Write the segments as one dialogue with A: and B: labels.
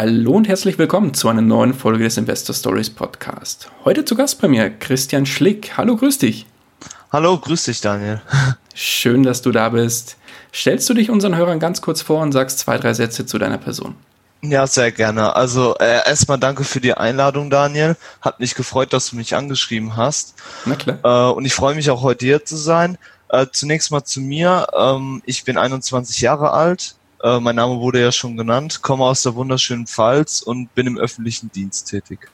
A: Hallo und herzlich willkommen zu einer neuen Folge des Investor Stories Podcast. Heute zu Gast bei mir Christian Schlick. Hallo, grüß dich.
B: Hallo, grüß dich, Daniel.
A: Schön, dass du da bist. Stellst du dich unseren Hörern ganz kurz vor und sagst zwei, drei Sätze zu deiner Person?
B: Ja, sehr gerne. Also äh, erstmal danke für die Einladung, Daniel. Hat mich gefreut, dass du mich angeschrieben hast.
A: Na klar.
B: Äh, und ich freue mich auch heute hier zu sein. Äh, zunächst mal zu mir. Ähm, ich bin 21 Jahre alt, äh, mein Name wurde ja schon genannt, komme aus der wunderschönen Pfalz und bin im öffentlichen Dienst tätig.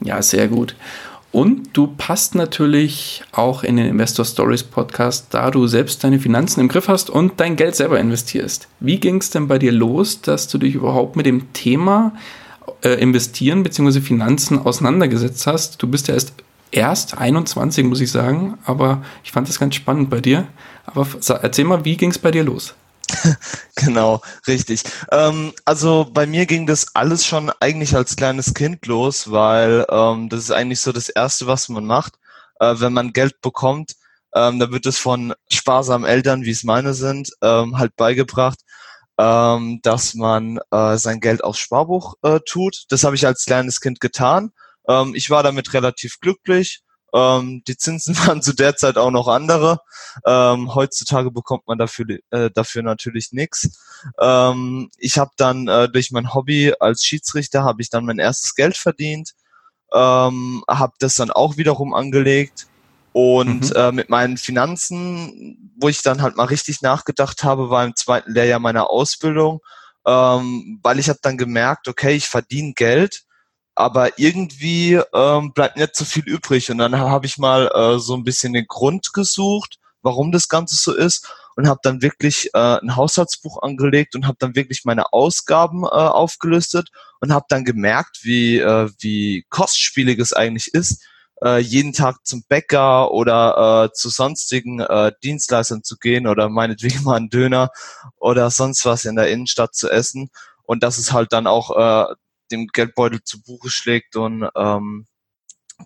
A: Ja, sehr gut. Und du passt natürlich auch in den Investor Stories Podcast, da du selbst deine Finanzen im Griff hast und dein Geld selber investierst. Wie ging es denn bei dir los, dass du dich überhaupt mit dem Thema äh, Investieren bzw. Finanzen auseinandergesetzt hast? Du bist ja erst, erst 21, muss ich sagen, aber ich fand das ganz spannend bei dir. Aber erzähl mal, wie ging es bei dir los?
B: genau, richtig. Ähm, also bei mir ging das alles schon eigentlich als kleines Kind los, weil ähm, das ist eigentlich so das Erste, was man macht, äh, wenn man Geld bekommt. Ähm, da wird es von sparsamen Eltern, wie es meine sind, ähm, halt beigebracht, ähm, dass man äh, sein Geld aufs Sparbuch äh, tut. Das habe ich als kleines Kind getan. Ähm, ich war damit relativ glücklich ähm, die Zinsen waren zu der Zeit auch noch andere. Ähm, heutzutage bekommt man dafür, äh, dafür natürlich nichts. Ähm, ich habe dann äh, durch mein Hobby als Schiedsrichter habe ich dann mein erstes Geld verdient, ähm, habe das dann auch wiederum angelegt und mhm. äh, mit meinen Finanzen, wo ich dann halt mal richtig nachgedacht habe, war im zweiten Lehrjahr meiner Ausbildung, ähm, weil ich habe dann gemerkt, okay, ich verdiene Geld aber irgendwie ähm, bleibt nicht so viel übrig. Und dann habe ich mal äh, so ein bisschen den Grund gesucht, warum das Ganze so ist und habe dann wirklich äh, ein Haushaltsbuch angelegt und habe dann wirklich meine Ausgaben äh, aufgelistet und habe dann gemerkt, wie, äh, wie kostspielig es eigentlich ist, äh, jeden Tag zum Bäcker oder äh, zu sonstigen äh, Dienstleistern zu gehen oder meinetwegen mal einen Döner oder sonst was in der Innenstadt zu essen. Und dass es halt dann auch äh, dem Geldbeutel zu Buche schlägt und ähm,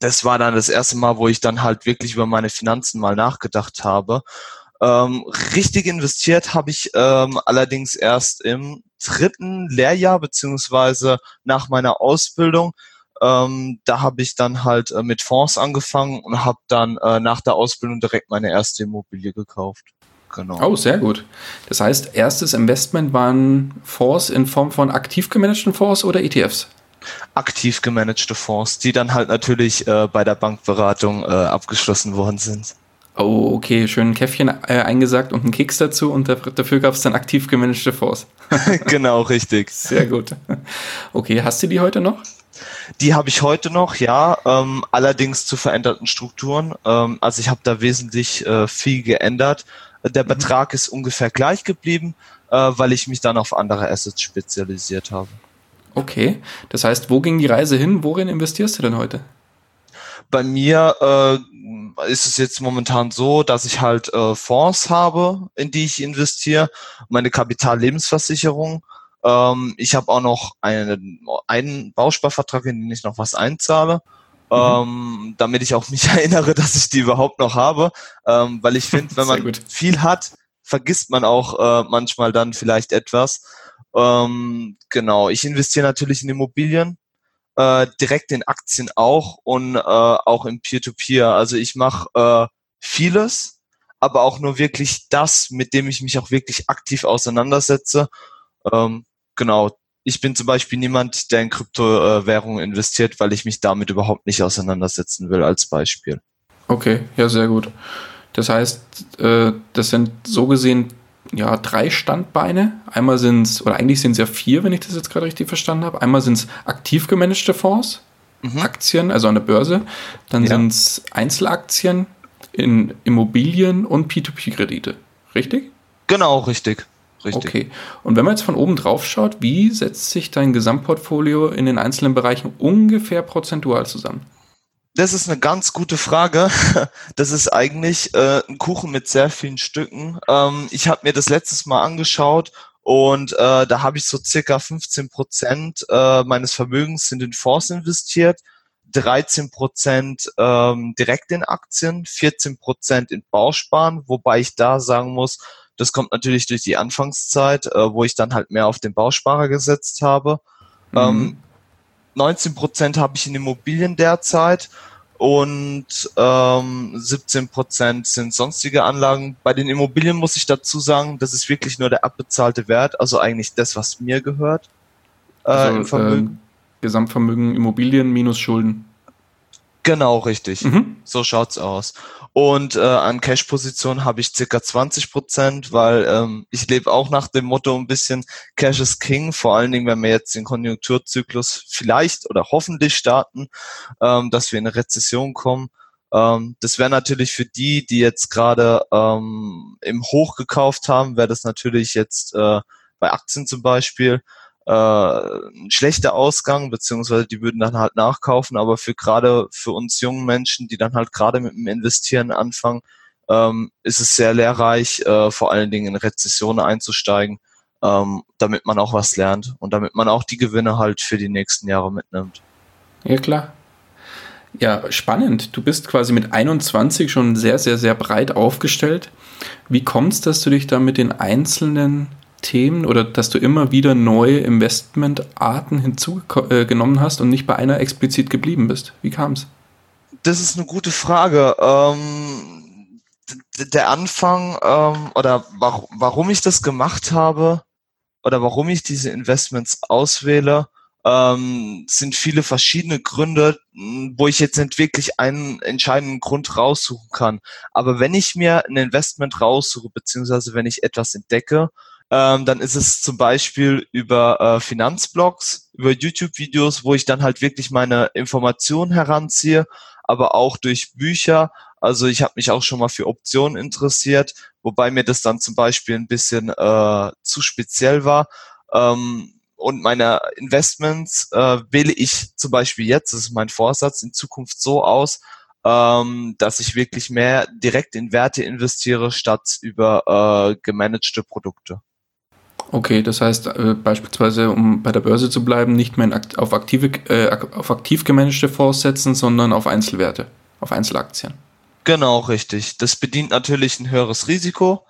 B: das war dann das erste Mal, wo ich dann halt wirklich über meine Finanzen mal nachgedacht habe. Ähm, richtig investiert habe ich ähm, allerdings erst im dritten Lehrjahr beziehungsweise nach meiner Ausbildung. Ähm, da habe ich dann halt äh, mit Fonds angefangen und habe dann äh, nach der Ausbildung direkt meine erste Immobilie gekauft.
A: Genau. Oh, sehr gut. Das heißt, erstes Investment waren Fonds in Form von aktiv gemanagten Fonds oder ETFs?
B: Aktiv gemanagte Fonds, die dann halt natürlich äh, bei der Bankberatung äh, abgeschlossen worden sind.
A: Oh, okay, schön ein Käffchen äh, eingesagt und einen Keks dazu und dafür gab es dann aktiv gemanagte Fonds.
B: genau, richtig.
A: Sehr gut. Okay, hast du die heute noch?
B: Die habe ich heute noch, ja, ähm, allerdings zu veränderten Strukturen. Ähm, also ich habe da wesentlich äh, viel geändert. Der mhm. Betrag ist ungefähr gleich geblieben, äh, weil ich mich dann auf andere Assets spezialisiert habe.
A: Okay, das heißt, wo ging die Reise hin? Worin investierst du denn heute?
B: Bei mir äh, ist es jetzt momentan so, dass ich halt äh, Fonds habe, in die ich investiere, meine Kapitallebensversicherung. Ähm, ich habe auch noch einen, einen Bausparvertrag, in den ich noch was einzahle. Mhm. Ähm, damit ich auch mich erinnere, dass ich die überhaupt noch habe. Ähm, weil ich finde, wenn man viel hat, vergisst man auch äh, manchmal dann vielleicht etwas. Ähm, genau, ich investiere natürlich in Immobilien, äh, direkt in Aktien auch und äh, auch in Peer-to-Peer. -Peer. Also ich mache äh, vieles, aber auch nur wirklich das, mit dem ich mich auch wirklich aktiv auseinandersetze. Ähm, genau, ich bin zum Beispiel niemand, der in Kryptowährungen investiert, weil ich mich damit überhaupt nicht auseinandersetzen will, als Beispiel.
A: Okay, ja, sehr gut. Das heißt, äh, das sind so gesehen ja drei Standbeine. Einmal sind es, oder eigentlich sind es ja vier, wenn ich das jetzt gerade richtig verstanden habe. Einmal sind es aktiv gemanagte Fonds, mhm. Aktien, also an der Börse. Dann ja. sind es Einzelaktien in Immobilien und P2P-Kredite. Richtig?
B: Genau, richtig.
A: Richtig. Okay. Und wenn man jetzt von oben drauf schaut, wie setzt sich dein Gesamtportfolio in den einzelnen Bereichen ungefähr prozentual zusammen?
B: Das ist eine ganz gute Frage. Das ist eigentlich äh, ein Kuchen mit sehr vielen Stücken. Ähm, ich habe mir das letztes Mal angeschaut und äh, da habe ich so circa 15 Prozent äh, meines Vermögens in den Fonds investiert, 13 Prozent ähm, direkt in Aktien, 14 Prozent in Bausparen, wobei ich da sagen muss, das kommt natürlich durch die Anfangszeit, äh, wo ich dann halt mehr auf den Bausparer gesetzt habe. Mhm. Ähm, 19 Prozent habe ich in Immobilien derzeit und ähm, 17 Prozent sind sonstige Anlagen. Bei den Immobilien muss ich dazu sagen, das ist wirklich nur der abbezahlte Wert, also eigentlich das, was mir gehört.
A: Äh, also, Vermögen. Äh, Gesamtvermögen Immobilien minus Schulden.
B: Genau, richtig. Mhm. So schaut's aus. Und äh, an Cash-Position habe ich circa 20 Prozent, weil ähm, ich lebe auch nach dem Motto ein bisschen Cash is King, vor allen Dingen, wenn wir jetzt den Konjunkturzyklus vielleicht oder hoffentlich starten, ähm, dass wir in eine Rezession kommen. Ähm, das wäre natürlich für die, die jetzt gerade ähm, im Hoch gekauft haben, wäre das natürlich jetzt äh, bei Aktien zum Beispiel äh, ein schlechter Ausgang, beziehungsweise die würden dann halt nachkaufen, aber für gerade für uns jungen Menschen, die dann halt gerade mit dem Investieren anfangen, ähm, ist es sehr lehrreich, äh, vor allen Dingen in Rezessionen einzusteigen, ähm, damit man auch was lernt und damit man auch die Gewinne halt für die nächsten Jahre mitnimmt.
A: Ja, klar. Ja, spannend. Du bist quasi mit 21 schon sehr, sehr, sehr breit aufgestellt. Wie kommt es, dass du dich da mit den einzelnen Themen oder dass du immer wieder neue Investmentarten hinzugenommen hast und nicht bei einer explizit geblieben bist? Wie kam es?
B: Das ist eine gute Frage. Ähm, der Anfang ähm, oder warum, warum ich das gemacht habe oder warum ich diese Investments auswähle, ähm, sind viele verschiedene Gründe, wo ich jetzt nicht wirklich einen entscheidenden Grund raussuchen kann. Aber wenn ich mir ein Investment raussuche, beziehungsweise wenn ich etwas entdecke ähm, dann ist es zum Beispiel über äh, Finanzblogs, über YouTube-Videos, wo ich dann halt wirklich meine Informationen heranziehe, aber auch durch Bücher. Also ich habe mich auch schon mal für Optionen interessiert, wobei mir das dann zum Beispiel ein bisschen äh, zu speziell war. Ähm, und meine Investments äh, wähle ich zum Beispiel jetzt, das ist mein Vorsatz, in Zukunft so aus, ähm, dass ich wirklich mehr direkt in Werte investiere, statt über äh, gemanagte Produkte.
A: Okay, das heißt äh, beispielsweise, um bei der Börse zu bleiben, nicht mehr auf, aktive, äh, auf aktiv gemanagte Fonds setzen, sondern auf Einzelwerte, auf Einzelaktien.
B: Genau, richtig. Das bedient natürlich ein höheres Risiko.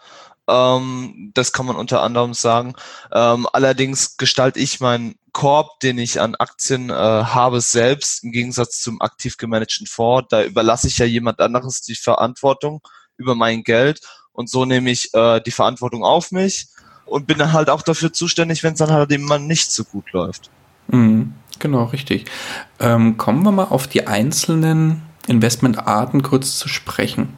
B: Ähm, das kann man unter anderem sagen. Ähm, allerdings gestalte ich meinen Korb, den ich an Aktien äh, habe, selbst im Gegensatz zum aktiv gemanagten Fonds. Da überlasse ich ja jemand anderes die Verantwortung über mein Geld und so nehme ich äh, die Verantwortung auf mich und bin dann halt auch dafür zuständig, wenn es dann halt eben mal nicht so gut läuft.
A: Mhm, genau, richtig. Ähm, kommen wir mal auf die einzelnen Investmentarten kurz zu sprechen.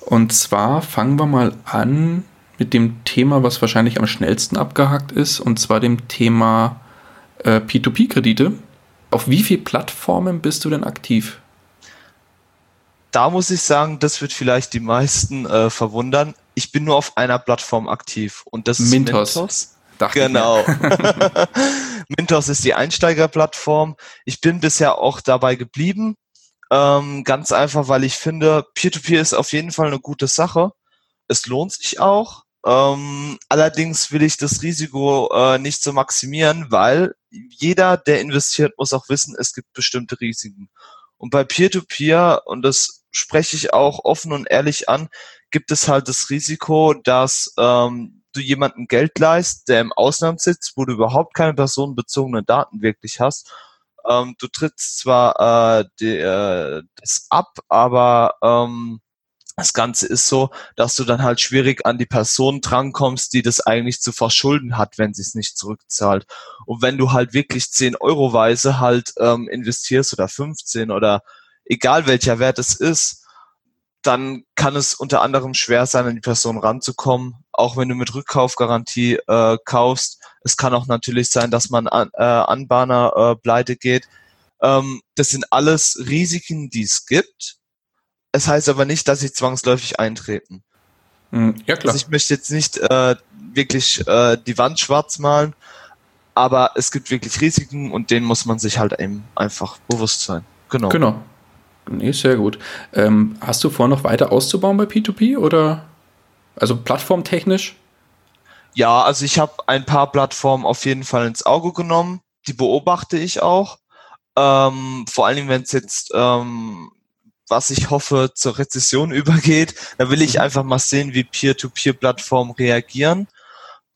A: Und zwar fangen wir mal an mit dem Thema, was wahrscheinlich am schnellsten abgehakt ist, und zwar dem Thema äh, P2P-Kredite. Auf wie viele Plattformen bist du denn aktiv?
B: Da muss ich sagen, das wird vielleicht die meisten äh, verwundern ich bin nur auf einer Plattform aktiv und das ist Mintos. Mintos. Dachte genau. Mintos ist die Einsteigerplattform. Ich bin bisher auch dabei geblieben. Ähm, ganz einfach, weil ich finde, Peer-to-Peer -Peer ist auf jeden Fall eine gute Sache. Es lohnt sich auch. Ähm, allerdings will ich das Risiko äh, nicht so maximieren, weil jeder, der investiert, muss auch wissen, es gibt bestimmte Risiken. Und bei Peer-to-Peer, -Peer, und das spreche ich auch offen und ehrlich an, gibt es halt das Risiko, dass ähm, du jemanden Geld leist, der im Ausland sitzt, wo du überhaupt keine personenbezogenen Daten wirklich hast. Ähm, du trittst zwar äh, die, äh, das ab, aber ähm, das Ganze ist so, dass du dann halt schwierig an die Person drankommst, die das eigentlich zu verschulden hat, wenn sie es nicht zurückzahlt. Und wenn du halt wirklich 10 Euro weise halt ähm, investierst oder 15 oder egal welcher Wert es ist, dann kann es unter anderem schwer sein, an die Person ranzukommen, auch wenn du mit Rückkaufgarantie äh, kaufst. Es kann auch natürlich sein, dass man an äh, Anbahner äh, pleite geht. Ähm, das sind alles Risiken, die es gibt. Es heißt aber nicht, dass sie zwangsläufig eintreten.
A: Hm, ja, klar.
B: Also ich möchte jetzt nicht äh, wirklich äh, die Wand schwarz malen, aber es gibt wirklich Risiken und denen muss man sich halt eben einfach bewusst sein.
A: Genau. Genau. Nee, sehr gut. Ähm, hast du vor, noch weiter auszubauen bei P2P oder also plattformtechnisch?
B: Ja, also ich habe ein paar Plattformen auf jeden Fall ins Auge genommen. Die beobachte ich auch. Ähm, vor allen Dingen, wenn es jetzt, ähm, was ich hoffe, zur Rezession übergeht, da will ich mhm. einfach mal sehen, wie Peer-to-Peer-Plattformen reagieren.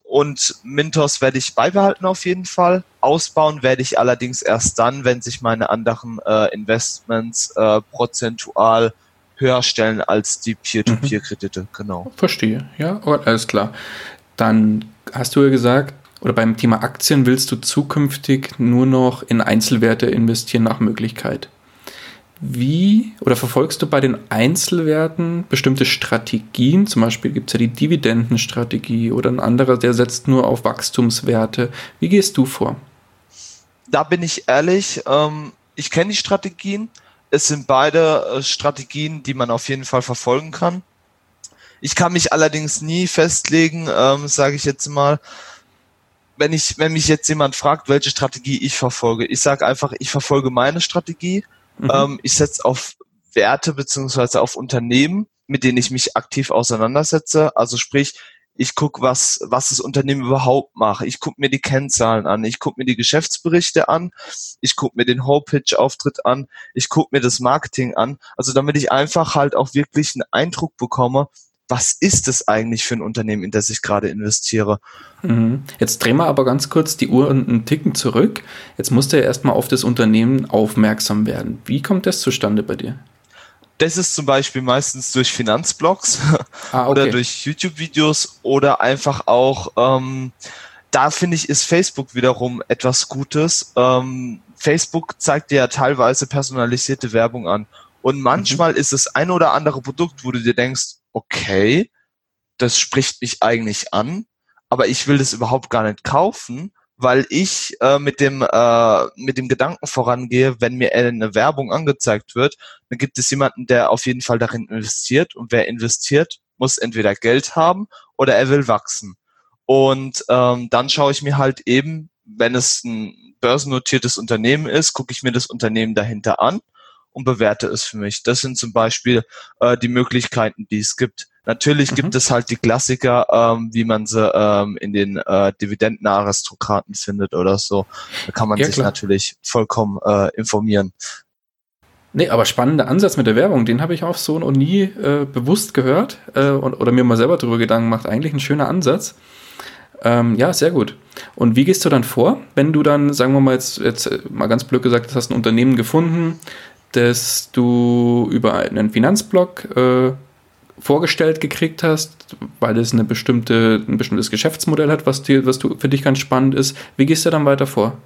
B: Und Mintos werde ich beibehalten auf jeden Fall. Ausbauen werde ich allerdings erst dann, wenn sich meine anderen äh, Investments äh, prozentual höher stellen als die Peer-to-Peer-Kredite. Mhm. Genau.
A: Verstehe. Ja, alles klar. Dann hast du ja gesagt, oder beim Thema Aktien willst du zukünftig nur noch in Einzelwerte investieren nach Möglichkeit. Wie oder verfolgst du bei den Einzelwerten bestimmte Strategien? Zum Beispiel gibt es ja die Dividendenstrategie oder ein anderer, der setzt nur auf Wachstumswerte. Wie gehst du vor?
B: Da bin ich ehrlich, ähm, ich kenne die Strategien. Es sind beide äh, Strategien, die man auf jeden Fall verfolgen kann. Ich kann mich allerdings nie festlegen, ähm, sage ich jetzt mal, wenn ich, wenn mich jetzt jemand fragt, welche Strategie ich verfolge, ich sage einfach, ich verfolge meine Strategie. Mhm. Ähm, ich setze auf Werte beziehungsweise auf Unternehmen, mit denen ich mich aktiv auseinandersetze. Also sprich, ich gucke, was, was das Unternehmen überhaupt macht. Ich gucke mir die Kennzahlen an, ich gucke mir die Geschäftsberichte an, ich gucke mir den Whole-Pitch-Auftritt an, ich gucke mir das Marketing an. Also damit ich einfach halt auch wirklich einen Eindruck bekomme, was ist es eigentlich für ein Unternehmen, in das ich gerade investiere?
A: Mhm. Jetzt drehen wir aber ganz kurz die Uhr einen Ticken zurück. Jetzt musst du ja erstmal auf das Unternehmen aufmerksam werden. Wie kommt das zustande bei dir?
B: Das ist zum Beispiel meistens durch Finanzblogs ah, okay. oder durch YouTube-Videos oder einfach auch, ähm, da finde ich, ist Facebook wiederum etwas Gutes. Ähm, Facebook zeigt dir ja teilweise personalisierte Werbung an. Und manchmal mhm. ist es ein oder andere Produkt, wo du dir denkst, okay, das spricht mich eigentlich an, aber ich will das überhaupt gar nicht kaufen, weil ich äh, mit dem äh, mit dem Gedanken vorangehe, wenn mir eine Werbung angezeigt wird, dann gibt es jemanden, der auf jeden Fall darin investiert und wer investiert, muss entweder Geld haben oder er will wachsen. Und ähm, dann schaue ich mir halt eben, wenn es ein börsennotiertes Unternehmen ist, gucke ich mir das Unternehmen dahinter an und bewerte es für mich. Das sind zum Beispiel äh, die Möglichkeiten, die es gibt. Natürlich mhm. gibt es halt die Klassiker, ähm, wie man sie ähm, in den äh, Dividendenaristokraten findet oder so. Da kann man ja, sich klar. natürlich vollkommen äh, informieren.
A: Nee, aber spannender Ansatz mit der Werbung, den habe ich auch so noch nie äh, bewusst gehört äh, und, oder mir mal selber darüber Gedanken gemacht. Eigentlich ein schöner Ansatz. Ähm, ja, sehr gut. Und wie gehst du dann vor, wenn du dann, sagen wir mal jetzt, jetzt äh, mal ganz blöd gesagt, hast ein Unternehmen gefunden, das du über einen Finanzblog äh, vorgestellt gekriegt hast, weil es eine bestimmte, ein bestimmtes Geschäftsmodell hat, was, dir, was du, für dich ganz spannend ist. Wie gehst du dann weiter vor?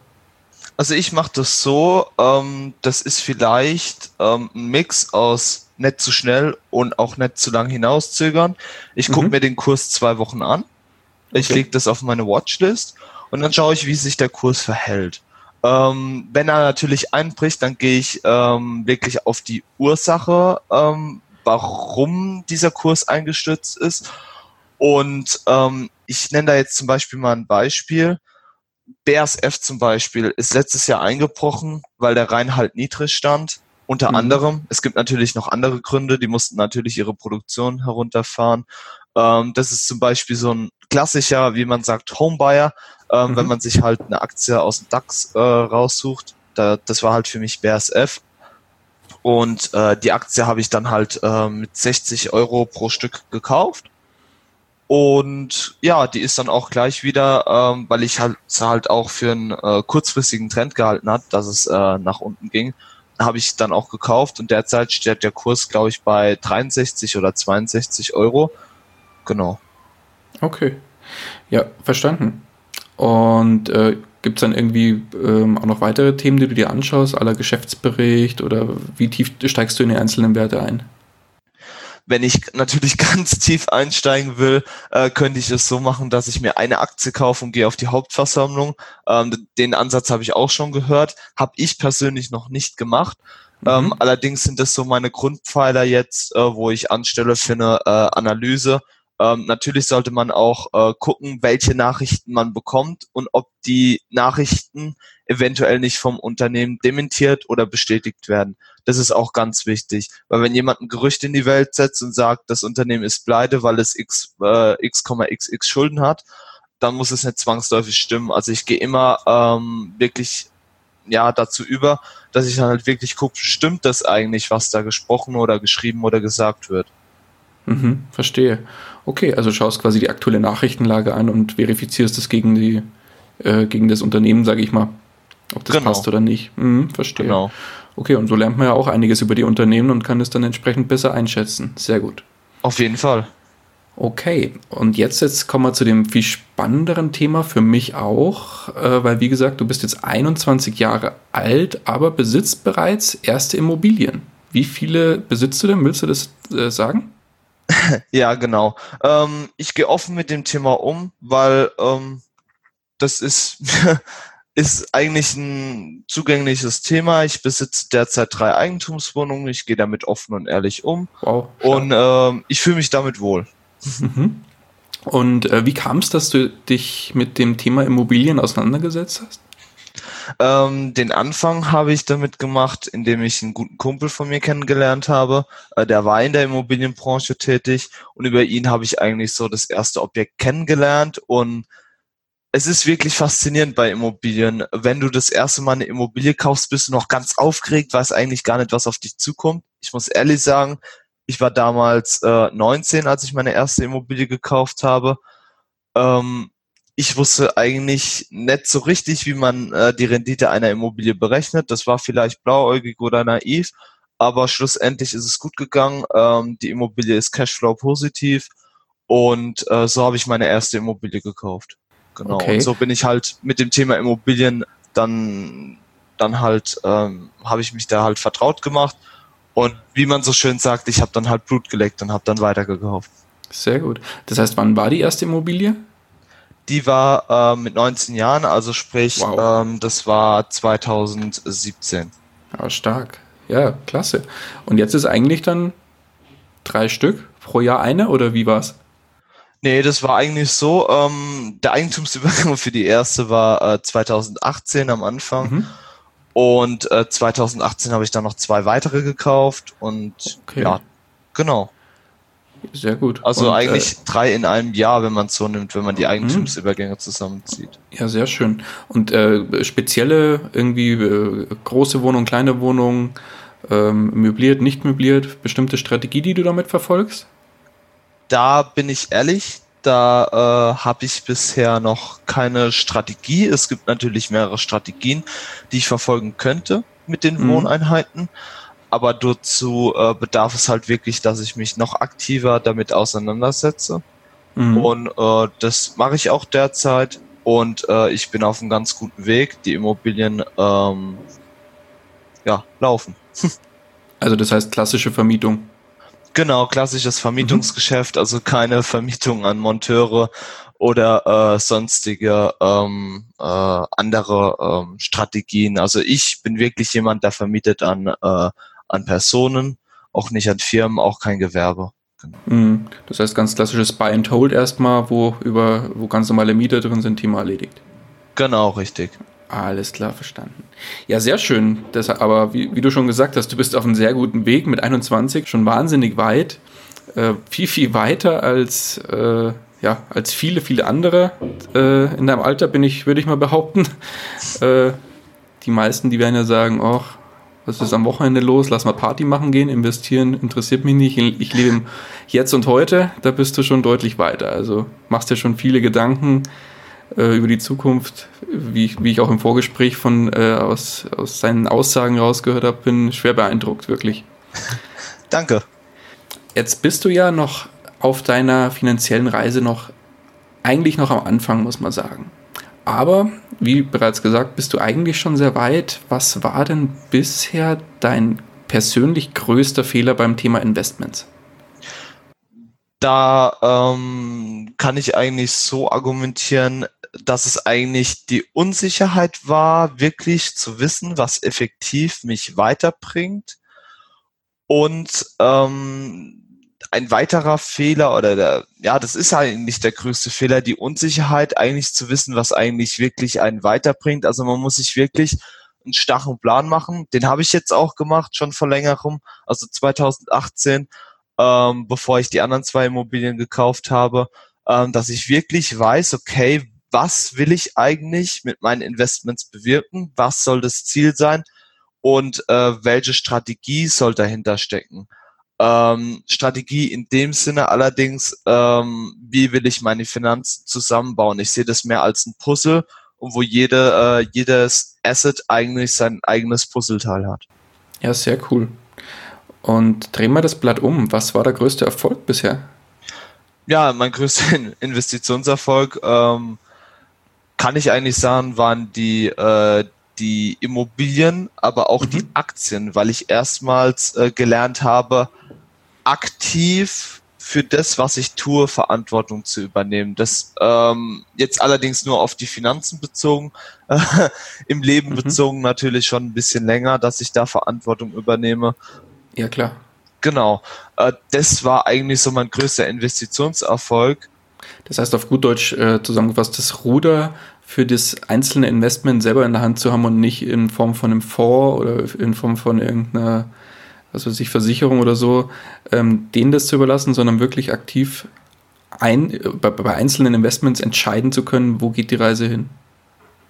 B: Also ich mache das so, ähm, das ist vielleicht ähm, ein Mix aus nicht zu schnell und auch nicht zu lang hinauszögern. Ich gucke mhm. mir den Kurs zwei Wochen an. Ich okay. lege das auf meine Watchlist und dann schaue ich, wie sich der Kurs verhält. Ähm, wenn er natürlich einbricht, dann gehe ich ähm, wirklich auf die Ursache, ähm, warum dieser Kurs eingestürzt ist. Und ähm, ich nenne da jetzt zum Beispiel mal ein Beispiel. BASF zum Beispiel ist letztes Jahr eingebrochen, weil der Reinhalt niedrig stand. Unter mhm. anderem. Es gibt natürlich noch andere Gründe. Die mussten natürlich ihre Produktion herunterfahren. Ähm, das ist zum Beispiel so ein klassischer, wie man sagt, Homebuyer ähm, mhm. wenn man sich halt eine Aktie aus dem DAX äh, raussucht. Da, das war halt für mich BASF. Und äh, die Aktie habe ich dann halt äh, mit 60 Euro pro Stück gekauft. Und ja, die ist dann auch gleich wieder, ähm, weil ich halt halt auch für einen äh, kurzfristigen Trend gehalten hat, dass es äh, nach unten ging, habe ich dann auch gekauft und derzeit steht der Kurs, glaube ich, bei 63 oder 62 Euro. Genau.
A: Okay. Ja, verstanden. Und äh, gibt es dann irgendwie ähm, auch noch weitere Themen, die du dir anschaust, aller Geschäftsbericht oder wie tief steigst du in die einzelnen Werte ein?
B: Wenn ich natürlich ganz tief einsteigen will, äh, könnte ich es so machen, dass ich mir eine Aktie kaufe und gehe auf die Hauptversammlung. Ähm, den Ansatz habe ich auch schon gehört, habe ich persönlich noch nicht gemacht. Mhm. Ähm, allerdings sind das so meine Grundpfeiler jetzt, äh, wo ich anstelle für eine äh, Analyse Ähm, natürlich sollte man auch äh, gucken, welche Nachrichten man bekommt und ob die Nachrichten eventuell nicht vom Unternehmen dementiert oder bestätigt werden. Das ist auch ganz wichtig, weil wenn jemand ein Gerücht in die Welt setzt und sagt, das Unternehmen ist pleite, weil es x, äh, x,xx Schulden hat, dann muss es nicht zwangsläufig stimmen. Also ich gehe immer ähm, wirklich ja dazu über, dass ich dann halt wirklich gucke, stimmt das eigentlich, was da gesprochen oder geschrieben oder gesagt wird.
A: Mhm, verstehe. Okay, also schaust quasi die aktuelle Nachrichtenlage an und verifizierst es gegen die äh, gegen das Unternehmen, sage ich mal, ob das genau. passt oder nicht. Mhm, verstehe. Genau. Okay, und so lernt man ja auch einiges über die Unternehmen und kann es dann entsprechend besser einschätzen. Sehr gut.
B: Auf jeden Fall.
A: Okay, und jetzt, jetzt kommen wir zu dem viel spannenderen Thema für mich auch, äh, weil wie gesagt, du bist jetzt 21 Jahre alt, aber besitzt bereits erste Immobilien. Wie viele besitzt du denn? Willst du das äh, sagen?
B: ja, genau. Ähm, ich gehe offen mit dem Thema um, weil ähm, das ist, ist eigentlich ein zugängliches Thema. Ich besitze derzeit drei Eigentumswohnungen. Ich gehe damit offen und ehrlich um. Wow. Und ähm, ich fühle mich damit wohl.
A: Mhm. Und äh, wie kam es, dass du dich mit dem Thema Immobilien auseinandergesetzt hast?
B: Ähm, den Anfang habe ich damit gemacht, indem ich einen guten Kumpel von mir kennengelernt habe. Äh, der war in der Immobilienbranche tätig und über ihn habe ich eigentlich so das erste Objekt kennengelernt und es ist wirklich faszinierend bei Immobilien. Wenn du das erste Mal eine Immobilie kaufst, bist du noch ganz aufgeregt, weißt eigentlich gar nicht, was auf dich zukommt. Ich muss ehrlich sagen, ich war damals äh, 19, als ich meine erste Immobilie gekauft habe. Ähm, ich wusste eigentlich nicht so richtig, wie man äh, die Rendite einer Immobilie berechnet. Das war vielleicht blauäugig oder naiv, aber schlussendlich ist es gut gegangen. Ähm, die Immobilie ist Cashflow positiv und äh, so habe ich meine erste Immobilie gekauft. Genau. Okay. Und so bin ich halt mit dem Thema Immobilien dann dann halt ähm, habe ich mich da halt vertraut gemacht und wie man so schön sagt, ich habe dann halt Blut geleckt und habe dann weitergekauft.
A: Sehr gut. Das heißt, wann war die erste Immobilie?
B: Die war äh, mit 19 Jahren, also sprich, wow. ähm, das war 2017.
A: Ja, stark. Ja, klasse. Und jetzt ist eigentlich dann drei Stück pro Jahr eine oder wie war's?
B: Nee, das war eigentlich so. Ähm, der Eigentumsübergang für die erste war äh, 2018 am Anfang. Mhm. Und äh, 2018 habe ich dann noch zwei weitere gekauft und okay. ja, genau.
A: Sehr gut.
B: Also und, eigentlich äh, drei in einem Jahr, wenn man es so nimmt, wenn man die Eigentumsübergänge zusammenzieht.
A: Ja, sehr schön. Und äh, spezielle irgendwie äh, große Wohnung, kleine Wohnung, ähm, möbliert, nicht möbliert, bestimmte Strategie, die du damit verfolgst?
B: Da bin ich ehrlich, da äh, habe ich bisher noch keine Strategie. Es gibt natürlich mehrere Strategien, die ich verfolgen könnte mit den mhm. Wohneinheiten aber dazu äh, bedarf es halt wirklich, dass ich mich noch aktiver damit auseinandersetze. Mhm. Und äh, das mache ich auch derzeit und äh, ich bin auf einem ganz guten Weg. Die Immobilien ähm, ja, laufen.
A: also das heißt klassische Vermietung.
B: Genau, klassisches Vermietungsgeschäft, mhm. also keine Vermietung an Monteure oder äh, sonstige ähm, äh, andere ähm, Strategien. Also ich bin wirklich jemand, der vermietet an äh, an Personen, auch nicht an Firmen, auch kein Gewerbe.
A: Genau. Mhm. Das heißt ganz klassisches Buy and Hold erstmal, wo über wo ganz normale Mieter drin sind, Thema erledigt.
B: Genau, richtig.
A: Alles klar, verstanden. Ja, sehr schön. Das, aber wie, wie, du schon gesagt hast, du bist auf einem sehr guten Weg mit 21, schon wahnsinnig weit. Äh, viel, viel weiter als, äh, ja, als viele, viele andere. Äh, in deinem Alter bin ich, würde ich mal behaupten. Äh, die meisten, die werden ja sagen, oh, was ist am Wochenende los? Lass mal Party machen gehen, investieren interessiert mich nicht. Ich lebe im Jetzt und Heute, da bist du schon deutlich weiter. Also machst dir schon viele Gedanken äh, über die Zukunft, wie, wie ich auch im Vorgespräch von äh, aus, aus seinen Aussagen rausgehört habe, bin schwer beeindruckt, wirklich.
B: Danke.
A: Jetzt bist du ja noch auf deiner finanziellen Reise noch eigentlich noch am Anfang, muss man sagen. Aber, wie bereits gesagt, bist du eigentlich schon sehr weit. Was war denn bisher dein persönlich größter Fehler beim Thema Investments?
B: Da ähm, kann ich eigentlich so argumentieren, dass es eigentlich die Unsicherheit war, wirklich zu wissen, was effektiv mich weiterbringt und ähm, ein weiterer Fehler oder der, ja, das ist eigentlich der größte Fehler, die Unsicherheit, eigentlich zu wissen, was eigentlich wirklich einen weiterbringt. Also man muss sich wirklich einen starren Plan machen. Den habe ich jetzt auch gemacht, schon vor längerem, also 2018, ähm, bevor ich die anderen zwei Immobilien gekauft habe, ähm, dass ich wirklich weiß, okay, was will ich eigentlich mit meinen Investments bewirken? Was soll das Ziel sein? Und äh, welche Strategie soll dahinter stecken? Ähm, Strategie in dem Sinne allerdings, ähm, wie will ich meine Finanzen zusammenbauen? Ich sehe das mehr als ein Puzzle und wo jede, äh, jedes Asset eigentlich sein eigenes Puzzleteil hat.
A: Ja, sehr cool. Und drehen wir das Blatt um. Was war der größte Erfolg bisher?
B: Ja, mein größter Investitionserfolg, ähm, kann ich eigentlich sagen, waren die, äh, die Immobilien, aber auch mhm. die Aktien, weil ich erstmals äh, gelernt habe, aktiv für das, was ich tue, Verantwortung zu übernehmen. Das ähm, jetzt allerdings nur auf die Finanzen bezogen, äh, im Leben mhm. bezogen natürlich schon ein bisschen länger, dass ich da Verantwortung übernehme.
A: Ja, klar.
B: Genau. Äh, das war eigentlich so mein größter Investitionserfolg.
A: Das heißt auf gut Deutsch äh, zusammengefasst, das Ruder für das einzelne Investment selber in der Hand zu haben und nicht in Form von einem Fonds oder in Form von irgendeiner was weiß ich, Versicherung oder so, ähm, denen das zu überlassen, sondern wirklich aktiv ein, bei, bei, einzelnen Investments entscheiden zu können, wo geht die Reise hin.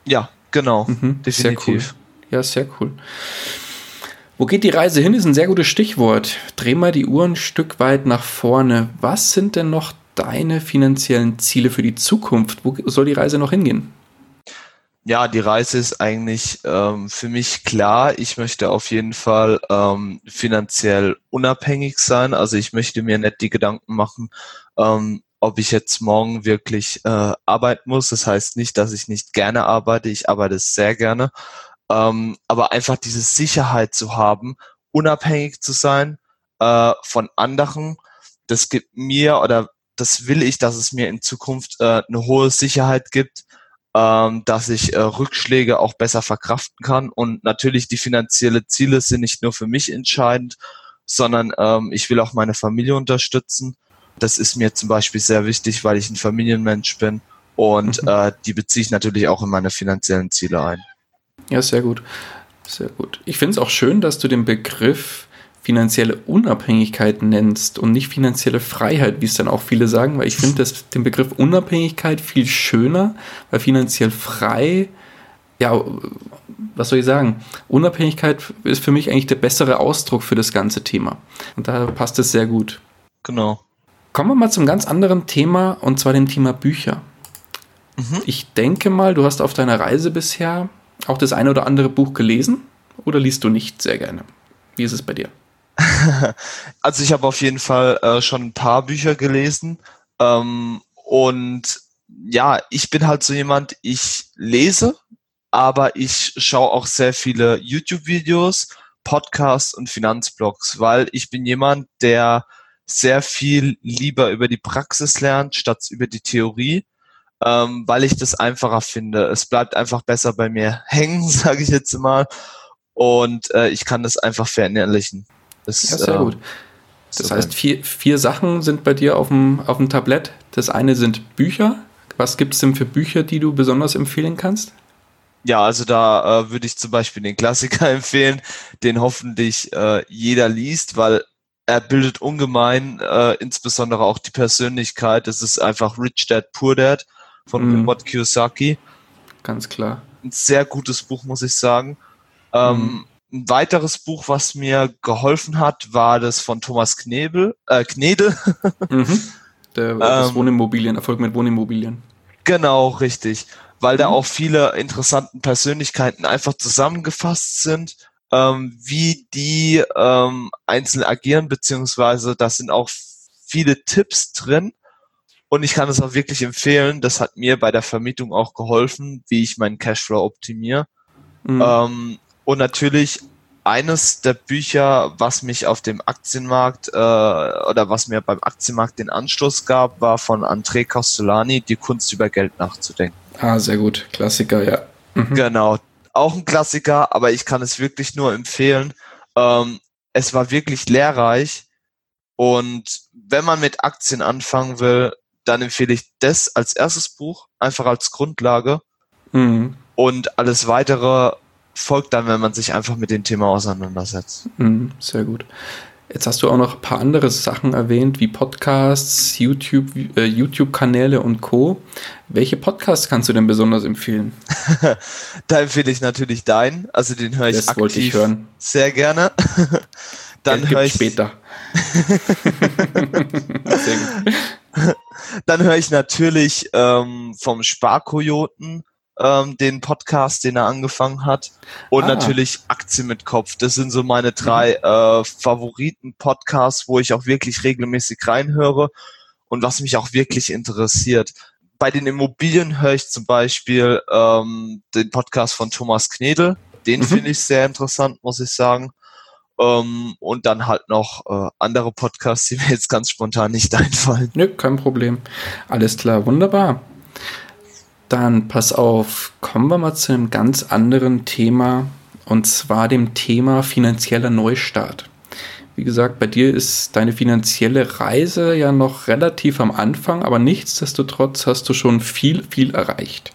B: Ja, genau. Mhm,
A: definitiv. Sehr cool. Ja, sehr cool. Wo geht die Reise hin, ist ein sehr gutes Stichwort. Dreh mal die Uhr ein Stück weit nach vorne. Was sind denn noch deine finanziellen Ziele für die Zukunft? Wo soll die Reise noch hingehen?
B: Ja, die Reise ist eigentlich ähm, für mich klar. Ich möchte auf jeden Fall ähm, finanziell unabhängig sein. Also ich möchte mir nicht die Gedanken machen, ähm, ob ich jetzt morgen wirklich äh, arbeiten muss. Das heißt nicht, dass ich nicht gerne arbeite. Ich arbeite sehr gerne. Ähm, aber einfach diese Sicherheit zu haben, unabhängig zu sein äh, von anderen, das gibt mir oder das will ich, dass es mir in Zukunft äh, eine hohe Sicherheit gibt ähm, dass ich äh, Rückschläge auch besser verkraften kann. Und natürlich die finanzielle Ziele sind nicht nur für mich entscheidend, sondern ähm, ich will auch meine Familie unterstützen. Das ist mir zum Beispiel sehr wichtig, weil ich ein Familienmensch bin und mhm. äh, die beziehe ich natürlich auch in meine finanziellen Ziele ein.
A: Ja, sehr gut. Sehr gut. Ich finde es auch schön, dass du den Begriff finanzielle Unabhängigkeit nennst und nicht finanzielle Freiheit, wie es dann auch viele sagen, weil ich finde den Begriff Unabhängigkeit viel schöner, weil finanziell frei, ja, was soll ich sagen? Unabhängigkeit ist für mich eigentlich der bessere Ausdruck für das ganze Thema. Und da passt es sehr gut.
B: Genau.
A: Kommen wir mal zum ganz anderen Thema und zwar dem Thema Bücher. Mhm. Ich denke mal, du hast auf deiner Reise bisher auch das eine oder andere Buch gelesen oder liest du nicht sehr gerne? Wie ist es bei dir?
B: also ich habe auf jeden Fall äh, schon ein paar Bücher gelesen ähm, und ja, ich bin halt so jemand, ich lese, aber ich schaue auch sehr viele YouTube-Videos, Podcasts und Finanzblogs, weil ich bin jemand, der sehr viel lieber über die Praxis lernt, statt über die Theorie, ähm, weil ich das einfacher finde. Es bleibt einfach besser bei mir hängen, sage ich jetzt mal, und äh, ich kann das einfach verinnerlichen.
A: Das, ja, sehr äh, gut. Das heißt, vier, vier Sachen sind bei dir auf dem, auf dem Tablett. Das eine sind Bücher. Was gibt es denn für Bücher, die du besonders empfehlen kannst?
B: Ja, also da äh, würde ich zum Beispiel den Klassiker empfehlen, den hoffentlich äh, jeder liest, weil er bildet ungemein, äh, insbesondere auch die Persönlichkeit. Das ist einfach Rich Dad, Poor Dad von mm. Robert Kiyosaki.
A: Ganz klar.
B: Ein sehr gutes Buch, muss ich sagen. Ähm, mm. Ein weiteres Buch, was mir geholfen hat, war das von Thomas Knebel, äh, Knedel.
A: mhm. Der, das ähm, Wohnimmobilien, Erfolg mit Wohnimmobilien.
B: Genau, richtig. Weil mhm. da auch viele interessanten Persönlichkeiten einfach zusammengefasst sind, ähm, wie die ähm, einzeln agieren, beziehungsweise da sind auch viele Tipps drin. Und ich kann es auch wirklich empfehlen. Das hat mir bei der Vermietung auch geholfen, wie ich meinen Cashflow optimiere. Mhm. Ähm, und natürlich eines der Bücher, was mich auf dem Aktienmarkt äh, oder was mir beim Aktienmarkt den Anstoß gab, war von André Costolani, Die Kunst über Geld nachzudenken.
A: Ah, sehr gut. Klassiker, ja.
B: Mhm. Genau. Auch ein Klassiker, aber ich kann es wirklich nur empfehlen. Ähm, es war wirklich lehrreich Und wenn man mit Aktien anfangen will, dann empfehle ich das als erstes Buch, einfach als Grundlage. Mhm. Und alles weitere folgt dann, wenn man sich einfach mit dem Thema auseinandersetzt.
A: Mhm, sehr gut. Jetzt hast du auch noch ein paar andere Sachen erwähnt, wie Podcasts, YouTube, äh, YouTube-Kanäle und Co. Welche Podcasts kannst du denn besonders empfehlen?
B: da empfehle ich natürlich deinen, also den höre ich das aktiv ich hören. sehr gerne.
A: Dann höre ich später.
B: Dann höre ich natürlich ähm, vom Sparkojoten ähm, den Podcast, den er angefangen hat. Und ah. natürlich Aktien mit Kopf. Das sind so meine drei mhm. äh, Favoriten-Podcasts, wo ich auch wirklich regelmäßig reinhöre und was mich auch wirklich interessiert. Bei den Immobilien höre ich zum Beispiel ähm, den Podcast von Thomas Knedel. Den mhm. finde ich sehr interessant, muss ich sagen. Ähm, und dann halt noch äh, andere Podcasts, die mir jetzt ganz spontan nicht einfallen.
A: Nö, kein Problem. Alles klar, wunderbar. Dann pass auf, kommen wir mal zu einem ganz anderen Thema und zwar dem Thema finanzieller Neustart. Wie gesagt, bei dir ist deine finanzielle Reise ja noch relativ am Anfang, aber nichtsdestotrotz hast du schon viel, viel erreicht.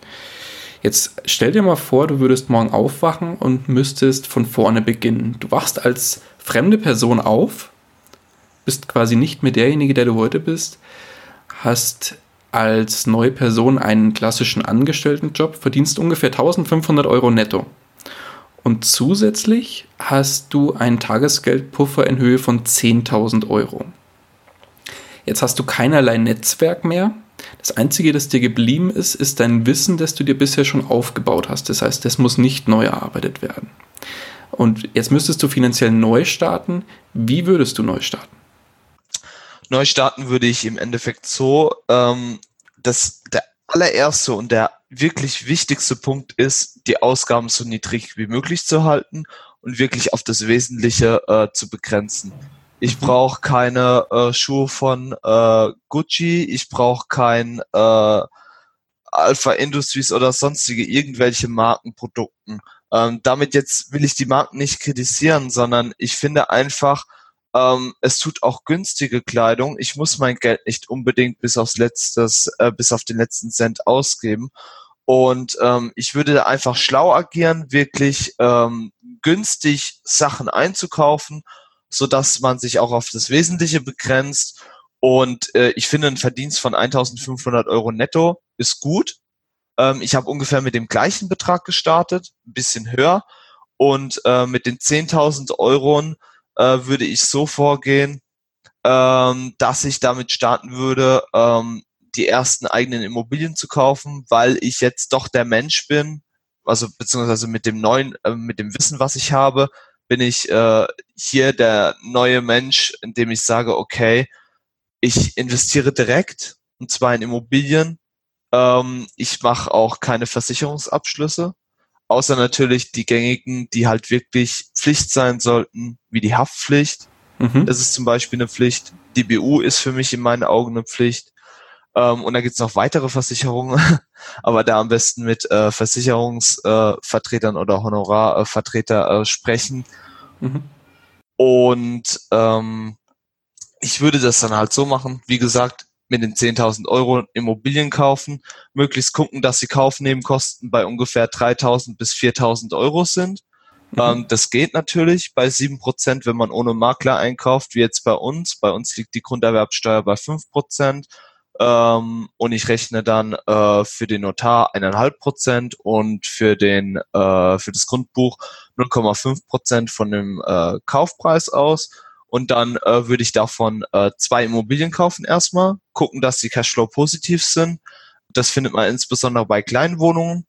A: Jetzt stell dir mal vor, du würdest morgen aufwachen und müsstest von vorne beginnen. Du wachst als fremde Person auf, bist quasi nicht mehr derjenige, der du heute bist, hast als neue Person einen klassischen Angestelltenjob, verdienst ungefähr 1500 Euro netto. Und zusätzlich hast du einen Tagesgeldpuffer in Höhe von 10.000 Euro. Jetzt hast du keinerlei Netzwerk mehr. Das Einzige, das dir geblieben ist, ist dein Wissen, das du dir bisher schon aufgebaut hast. Das heißt, das muss nicht neu erarbeitet werden. Und jetzt müsstest du finanziell neu starten. Wie würdest du neu starten?
B: Neu starten würde ich im Endeffekt so, ähm, dass der allererste und der wirklich wichtigste Punkt ist, die Ausgaben so niedrig wie möglich zu halten und wirklich auf das Wesentliche äh, zu begrenzen. Ich brauche keine äh, Schuhe von äh, Gucci, ich brauche kein äh, Alpha Industries oder sonstige irgendwelche Markenprodukten. Ähm, damit jetzt will ich die Marken nicht kritisieren, sondern ich finde einfach, ähm, es tut auch günstige Kleidung. Ich muss mein Geld nicht unbedingt bis aufs letztes, äh, bis auf den letzten Cent ausgeben. Und ähm, ich würde einfach schlau agieren, wirklich ähm, günstig Sachen einzukaufen, so dass man sich auch auf das Wesentliche begrenzt. Und äh, ich finde, ein Verdienst von 1.500 Euro netto ist gut. Ähm, ich habe ungefähr mit dem gleichen Betrag gestartet, ein bisschen höher. Und äh, mit den 10.000 Euro äh, würde ich so vorgehen, ähm, dass ich damit starten würde, ähm, die ersten eigenen Immobilien zu kaufen, weil ich jetzt doch der Mensch bin, also beziehungsweise mit dem neuen, äh, mit dem Wissen, was ich habe, bin ich äh, hier der neue Mensch, indem ich sage, okay, ich investiere direkt und zwar in Immobilien. Ähm, ich mache auch keine Versicherungsabschlüsse. Außer natürlich die gängigen, die halt wirklich Pflicht sein sollten, wie die Haftpflicht. Mhm. Das ist zum Beispiel eine Pflicht. Die BU ist für mich in meinen Augen eine Pflicht. Ähm, und da gibt's noch weitere Versicherungen, aber da am besten mit äh, Versicherungsvertretern äh, oder Honorarvertreter äh, sprechen. Mhm. Und ähm, ich würde das dann halt so machen, wie gesagt, mit den 10.000 Euro Immobilien kaufen, möglichst gucken, dass die Kaufnebenkosten bei ungefähr 3.000 bis 4.000 Euro sind. Mhm. Ähm, das geht natürlich bei 7%, wenn man ohne Makler einkauft, wie jetzt bei uns. Bei uns liegt die Grunderwerbsteuer bei 5%. Ähm, und ich rechne dann äh, für den Notar eineinhalb Prozent und für den äh, für das Grundbuch 0,5 Prozent von dem äh, Kaufpreis aus und dann äh, würde ich davon äh, zwei Immobilien kaufen erstmal, gucken, dass die Cashflow positiv sind. Das findet man insbesondere bei kleinen Wohnungen,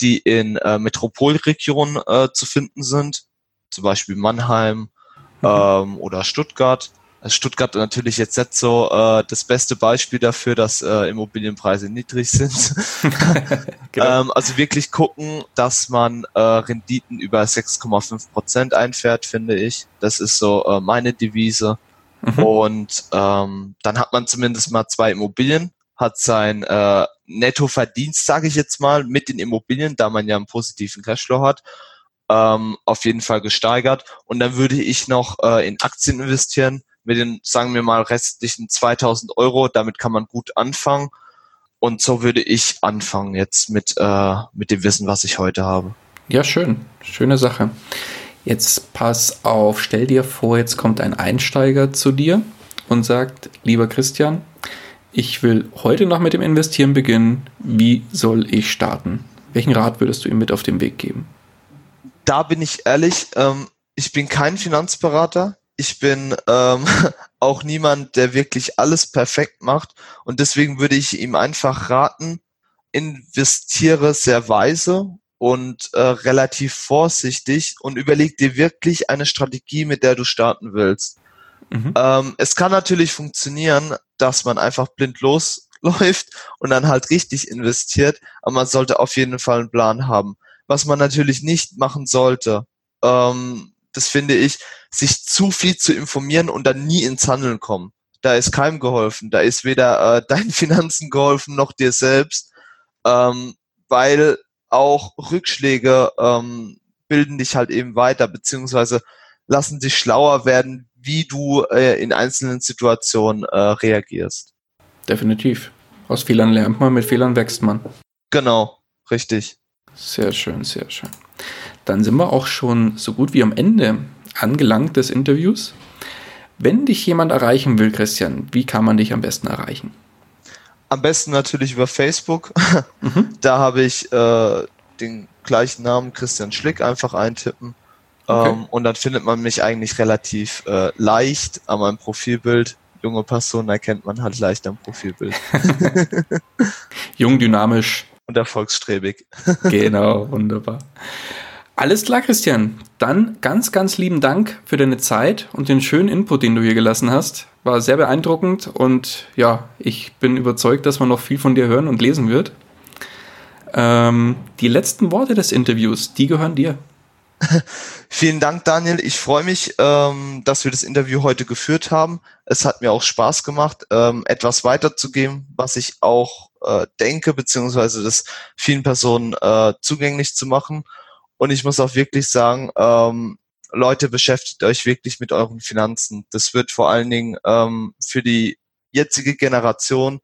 B: die in äh, Metropolregionen äh, zu finden sind, zum Beispiel Mannheim mhm. ähm, oder Stuttgart. Also Stuttgart natürlich jetzt nicht so äh, das beste Beispiel dafür, dass äh, Immobilienpreise niedrig sind. genau. ähm, also wirklich gucken, dass man äh, Renditen über 6,5 Prozent einfährt, finde ich. Das ist so äh, meine Devise. Mhm. Und ähm, dann hat man zumindest mal zwei Immobilien, hat sein äh, Nettoverdienst, sage ich jetzt mal, mit den Immobilien, da man ja einen positiven Cashflow hat, ähm, auf jeden Fall gesteigert. Und dann würde ich noch äh, in Aktien investieren mit den, sagen wir mal, restlichen 2000 Euro, damit kann man gut anfangen. Und so würde ich anfangen jetzt mit, äh, mit dem Wissen, was ich heute habe.
A: Ja, schön. Schöne Sache. Jetzt pass auf, stell dir vor, jetzt kommt ein Einsteiger zu dir und sagt, lieber Christian, ich will heute noch mit dem Investieren beginnen. Wie soll ich starten? Welchen Rat würdest du ihm mit auf den Weg geben?
B: Da bin ich ehrlich, ähm, ich bin kein Finanzberater. Ich bin ähm, auch niemand, der wirklich alles perfekt macht. Und deswegen würde ich ihm einfach raten, investiere sehr weise und äh, relativ vorsichtig und überleg dir wirklich eine Strategie, mit der du starten willst. Mhm. Ähm, es kann natürlich funktionieren, dass man einfach blind losläuft und dann halt richtig investiert, aber man sollte auf jeden Fall einen Plan haben. Was man natürlich nicht machen sollte, ähm, das finde ich, sich zu viel zu informieren und dann nie ins Handeln kommen. Da ist keinem geholfen. Da ist weder äh, deinen Finanzen geholfen noch dir selbst, ähm, weil auch Rückschläge ähm, bilden dich halt eben weiter, beziehungsweise lassen dich schlauer werden, wie du äh, in einzelnen Situationen äh, reagierst.
A: Definitiv. Aus Fehlern lernt man, mit Fehlern wächst man.
B: Genau, richtig.
A: Sehr schön, sehr schön. Dann sind wir auch schon so gut wie am Ende angelangt des Interviews. Wenn dich jemand erreichen will, Christian, wie kann man dich am besten erreichen?
B: Am besten natürlich über Facebook. Mhm. Da habe ich äh, den gleichen Namen Christian Schlick einfach eintippen. Okay. Ähm, und dann findet man mich eigentlich relativ äh, leicht an meinem Profilbild. Junge Person erkennt man halt leicht am Profilbild.
A: Jung, dynamisch.
B: Und erfolgsstrebig.
A: genau, wunderbar. Alles klar, Christian. Dann ganz, ganz lieben Dank für deine Zeit und den schönen Input, den du hier gelassen hast. War sehr beeindruckend und ja, ich bin überzeugt, dass man noch viel von dir hören und lesen wird. Ähm, die letzten Worte des Interviews, die gehören dir.
B: Vielen Dank, Daniel. Ich freue mich, ähm, dass wir das Interview heute geführt haben. Es hat mir auch Spaß gemacht, ähm, etwas weiterzugeben, was ich auch äh, denke, beziehungsweise das vielen Personen äh, zugänglich zu machen. Und ich muss auch wirklich sagen, ähm, Leute, beschäftigt euch wirklich mit euren Finanzen. Das wird vor allen Dingen ähm, für die jetzige Generation,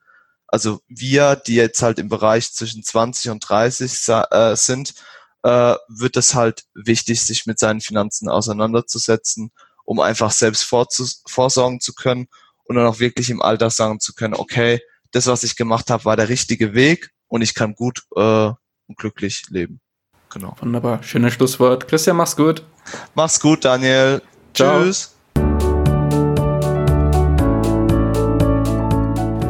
B: also wir, die jetzt halt im Bereich zwischen 20 und 30 äh, sind, äh, wird es halt wichtig, sich mit seinen Finanzen auseinanderzusetzen, um einfach selbst vorsorgen zu können und dann auch wirklich im Alter sagen zu können, okay, das, was ich gemacht habe, war der richtige Weg und ich kann gut äh, und glücklich leben.
A: Genau. Wunderbar. Schönes Schlusswort. Christian, mach's gut.
B: Mach's gut, Daniel. Ciao. Tschüss.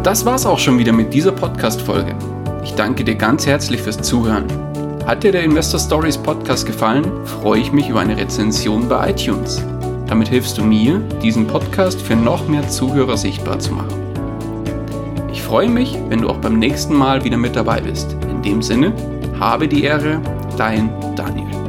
A: Das war's auch schon wieder mit dieser Podcast-Folge. Ich danke dir ganz herzlich fürs Zuhören. Hat dir der Investor Stories Podcast gefallen, freue ich mich über eine Rezension bei iTunes. Damit hilfst du mir, diesen Podcast für noch mehr Zuhörer sichtbar zu machen. Ich freue mich, wenn du auch beim nächsten Mal wieder mit dabei bist. In dem Sinne, habe die Ehre, dein Daniel.